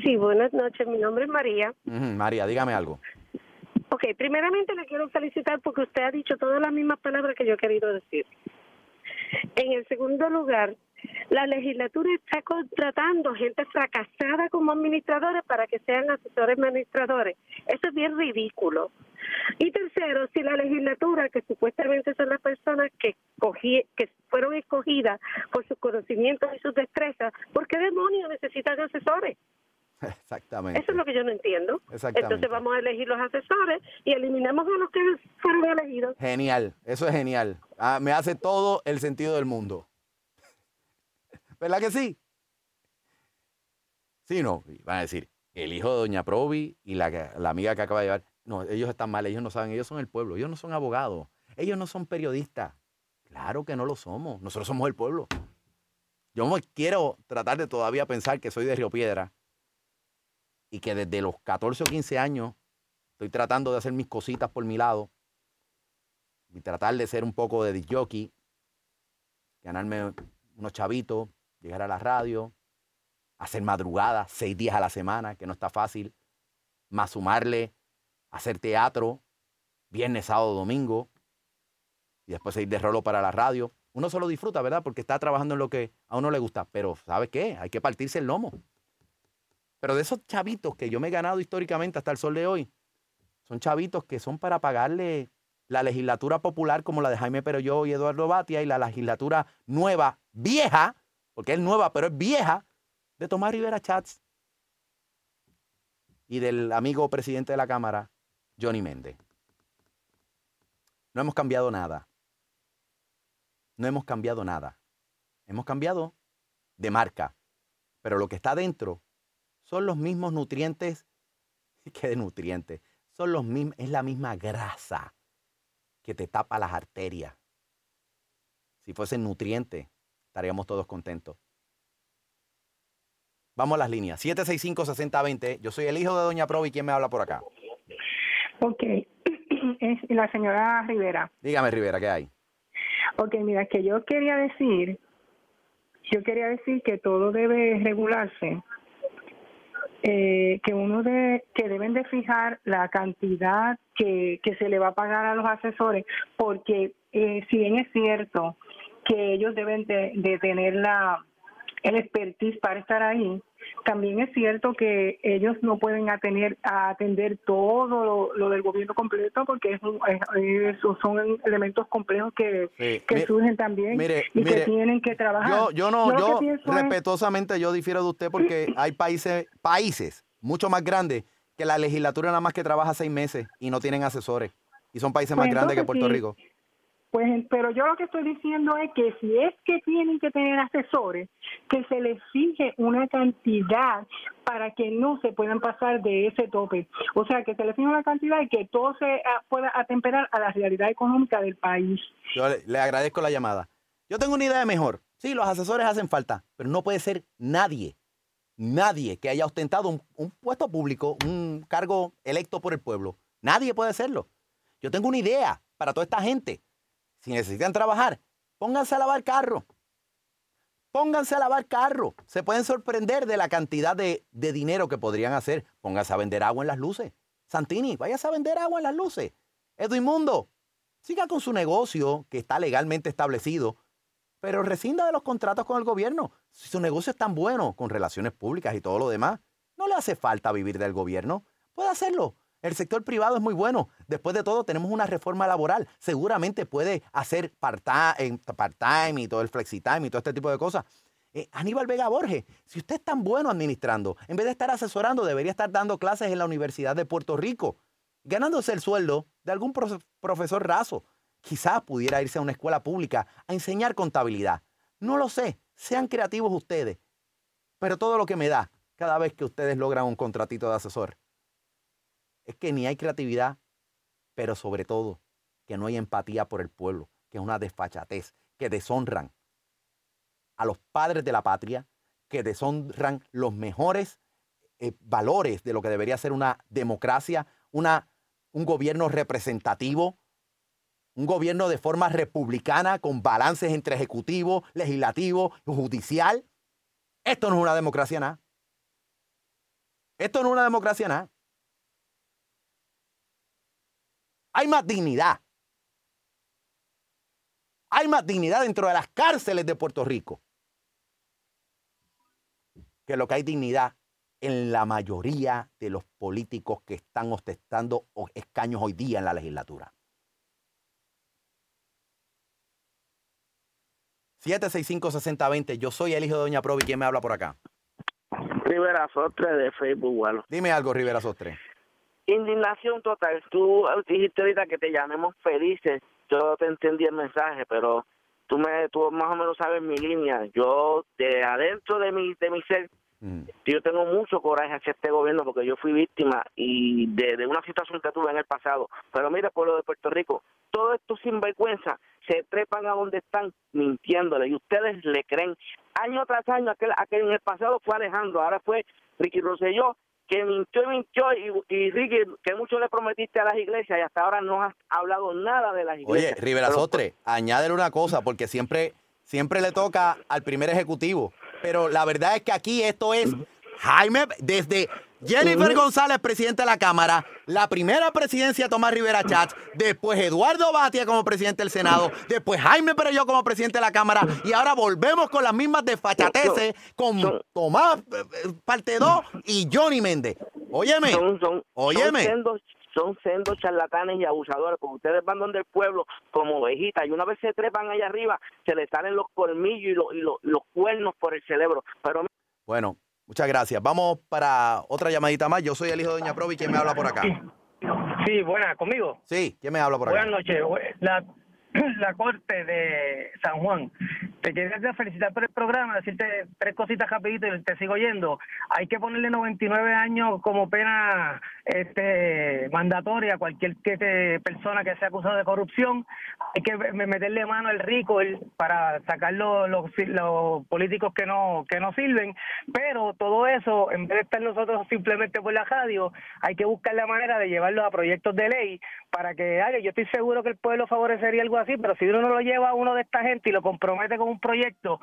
Sí, buenas noches, mi nombre es María. María, dígame algo. Ok, primeramente le quiero felicitar porque usted ha dicho todas las mismas palabras que yo he querido decir. En el segundo lugar, la legislatura está contratando gente fracasada como administradores para que sean asesores administradores. Eso es bien ridículo. Y tercero, si la legislatura, que supuestamente son las personas que, fueron escogidas por sus conocimientos y sus destrezas, ¿por qué demonios necesitan asesores? Exactamente. Eso es lo que yo no entiendo. Exactamente. Entonces vamos a elegir los asesores y eliminamos a los que fueron elegidos. Genial, eso es genial. Ah, me hace todo el sentido del mundo. ¿Verdad que sí? Sí, no. Van a decir, el hijo de Doña Provi y la, la amiga que acaba de llevar. No, ellos están mal, ellos no saben, ellos son el pueblo, ellos no son abogados. Ellos no son periodistas. Claro que no lo somos. Nosotros somos el pueblo. Yo me quiero tratar de todavía pensar que soy de Río Piedra y que desde los 14 o 15 años estoy tratando de hacer mis cositas por mi lado y tratar de ser un poco de disc jockey, ganarme unos chavitos, llegar a la radio, hacer madrugadas, seis días a la semana, que no está fácil, más sumarle hacer teatro, viernes, sábado, domingo, y después ir de rolo para la radio. Uno se lo disfruta, ¿verdad? Porque está trabajando en lo que a uno le gusta, pero ¿sabe qué? Hay que partirse el lomo. Pero de esos chavitos que yo me he ganado históricamente hasta el sol de hoy, son chavitos que son para pagarle la legislatura popular como la de Jaime Perolló y Eduardo Batia y la legislatura nueva, vieja, porque es nueva, pero es vieja, de Tomás Rivera Chats y del amigo presidente de la Cámara, Johnny Méndez. No hemos cambiado nada. No hemos cambiado nada. Hemos cambiado de marca. Pero lo que está dentro son los mismos nutrientes. [LAUGHS] ¿Qué de nutrientes? Son los mismos, es la misma grasa que te tapa las arterias. Si fuesen nutrientes, estaríamos todos contentos. Vamos a las líneas. 765-6020. Yo soy el hijo de Doña Provi. ¿Quién me habla por acá? Ok, [CLEARS THROAT] es la señora Rivera. Dígame, Rivera, ¿qué hay? Ok, mira, que yo quería decir, yo quería decir que todo debe regularse, eh, que uno de, que deben de fijar la cantidad que, que se le va a pagar a los asesores, porque eh, si bien es cierto que ellos deben de, de tener la el expertise para estar ahí, también es cierto que ellos no pueden atender, atender todo lo, lo del gobierno completo porque es un- es- son elementos complejos que, Sí. que surgen también mire, y mire, que tienen que trabajar. Yo, yo no, yo es- respetuosamente yo difiero de usted porque [CLEARS THROAT] hay países, países mucho más grandes que la legislatura nada más que trabaja seis meses y no tienen asesores. Y son países más Pues grandes que Puerto sí. Rico. Pues, pero yo lo que estoy diciendo es que si es que tienen que tener asesores, que se les fije una cantidad para que no se puedan pasar de ese tope. O sea, que se les fije una cantidad y que todo se ah, pueda atemperar a la realidad económica del país. Yo le, agradezco la llamada. Yo tengo una idea mejor. Sí, los asesores hacen falta, pero no puede ser nadie, nadie que haya ostentado un, un puesto público, un cargo electo por el pueblo. Nadie puede serlo. Yo tengo una idea para toda esta gente. Si necesitan trabajar, pónganse a lavar carro. Pónganse a lavar carro. Se pueden sorprender de la cantidad de, dinero que podrían hacer. Pónganse a vender agua en las luces. Santini, váyase a vender agua en las luces. Edwin Mundo, siga con su negocio que está legalmente establecido, pero rescinda de los contratos con el gobierno. Si su negocio es tan bueno con relaciones públicas y todo lo demás, no le hace falta vivir del gobierno. Puede hacerlo. El sector privado es muy bueno. Después de todo, tenemos una reforma laboral. Seguramente puede hacer part-time part-time y todo el flexi-time y todo este tipo de cosas. Eh, Aníbal Vega Borges, si usted es tan bueno administrando, en vez de estar asesorando, debería estar dando clases en la Universidad de Puerto Rico, ganándose el sueldo de algún profe- profesor raso. Quizás pudiera irse a una escuela pública a enseñar contabilidad. No lo sé, sean creativos ustedes. Pero todo lo que me da cada vez que ustedes logran un contratito de asesor es que ni hay creatividad, pero sobre todo que no hay empatía por el pueblo, que es una desfachatez, que deshonran a los padres de la patria, que deshonran los mejores eh, valores de lo que debería ser una democracia, una, un gobierno representativo, un gobierno de forma republicana con balances entre ejecutivo, legislativo judicial. Esto no es una democracia nada. Esto no es una democracia nada. Hay más dignidad. Hay más dignidad dentro de las cárceles de Puerto Rico que lo que hay dignidad en la mayoría de los políticos que están ostentando escaños hoy día en la legislatura. 765-6020. Yo soy el hijo de Doña Provi. ¿Quién me habla por acá? Rivera Sostre de Facebook, bueno. Dime algo, Rivera Sostre. Indignación total. Tú dijiste ahorita que te llamemos felices. Yo te entendí el mensaje, pero tú me tú más o menos sabes mi línea. Yo de adentro de mi de mi ser yo tengo mucho coraje hacia este gobierno porque yo fui víctima y de, de una situación que tuve en el pasado. Pero mira, pueblo de Puerto Rico, todos estos sinvergüenzas se trepan a donde están mintiéndole y ustedes le creen año tras año aquel, aquel en el pasado fue Alejandro ahora fue Ricky Rosselló que mintió y mintió y, y Ricky que mucho le prometiste a las iglesias y hasta ahora no has hablado nada de las iglesias Oye, Rivera Pero, Sotre, añádele una cosa, porque siempre, siempre le toca al primer ejecutivo. Pero la verdad es que aquí esto es Jaime, desde Jennifer González, presidente de la Cámara, la primera presidencia Tomás Rivera Chats, después Eduardo Batia como presidente del Senado, después Jaime Pereyó como presidente de la Cámara, y ahora volvemos con las mismas desfachateces con Tomás eh, eh, parte 2 y Johnny Méndez. Óyeme, son, son, óyeme. son sendos, son sendos charlatanes y abusadores, porque ustedes van donde el pueblo como ovejitas, y una vez se trepan allá arriba, se les salen los colmillos y, los- y los- los cuernos por el cerebro. Pero Bueno, muchas gracias. Vamos para otra llamadita más. Yo soy el hijo de Doña Provi. ¿Quién me habla por acá? Sí, buena, conmigo. Sí, ¿quién me habla por acá? Buenas noches. La, [CLEARS THROAT] la Corte de San Juan. Te quería felicitar por el programa, decirte tres cositas rapidito y te sigo oyendo. Hay que ponerle 99 años como pena este mandatoria a cualquier que persona que sea acusada de corrupción. Hay que me- meterle mano al rico para sacar los, los, los políticos que no que no sirven. Pero todo eso, en vez de estar nosotros simplemente por la radio, hay que buscar la manera de llevarlos a proyectos de ley para que haya. Yo estoy seguro que el pueblo favorecería algo así, pero si uno no lo lleva a uno de esta gente y lo compromete con un proyecto,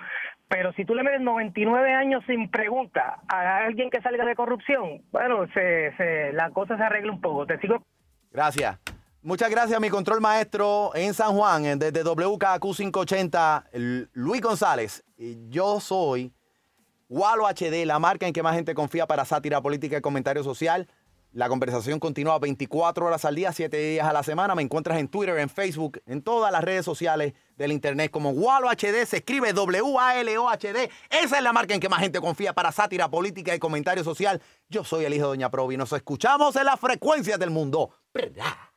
pero si tú le metes 99 años sin pregunta a alguien que salga de corrupción, bueno, se, se, la cosa se arregla un poco. Te sigo Gracias. Muchas gracias, mi control maestro en San Juan, desde WKQ 580, el- Luis González. Yo soy Walo HD, la marca en que más gente confía para sátira política y comentario social. La conversación continúa 24 horas al día, 7 días a la semana. Me encuentras en Twitter, en Facebook, en todas las redes sociales del internet como Walo HD. Se escribe W-A-L-O-H-D. Esa es la marca en que más gente confía para sátira política y comentario social. Yo soy el hijo de Doña Provi. Nos escuchamos en las frecuencias del mundo. ¿Verdad?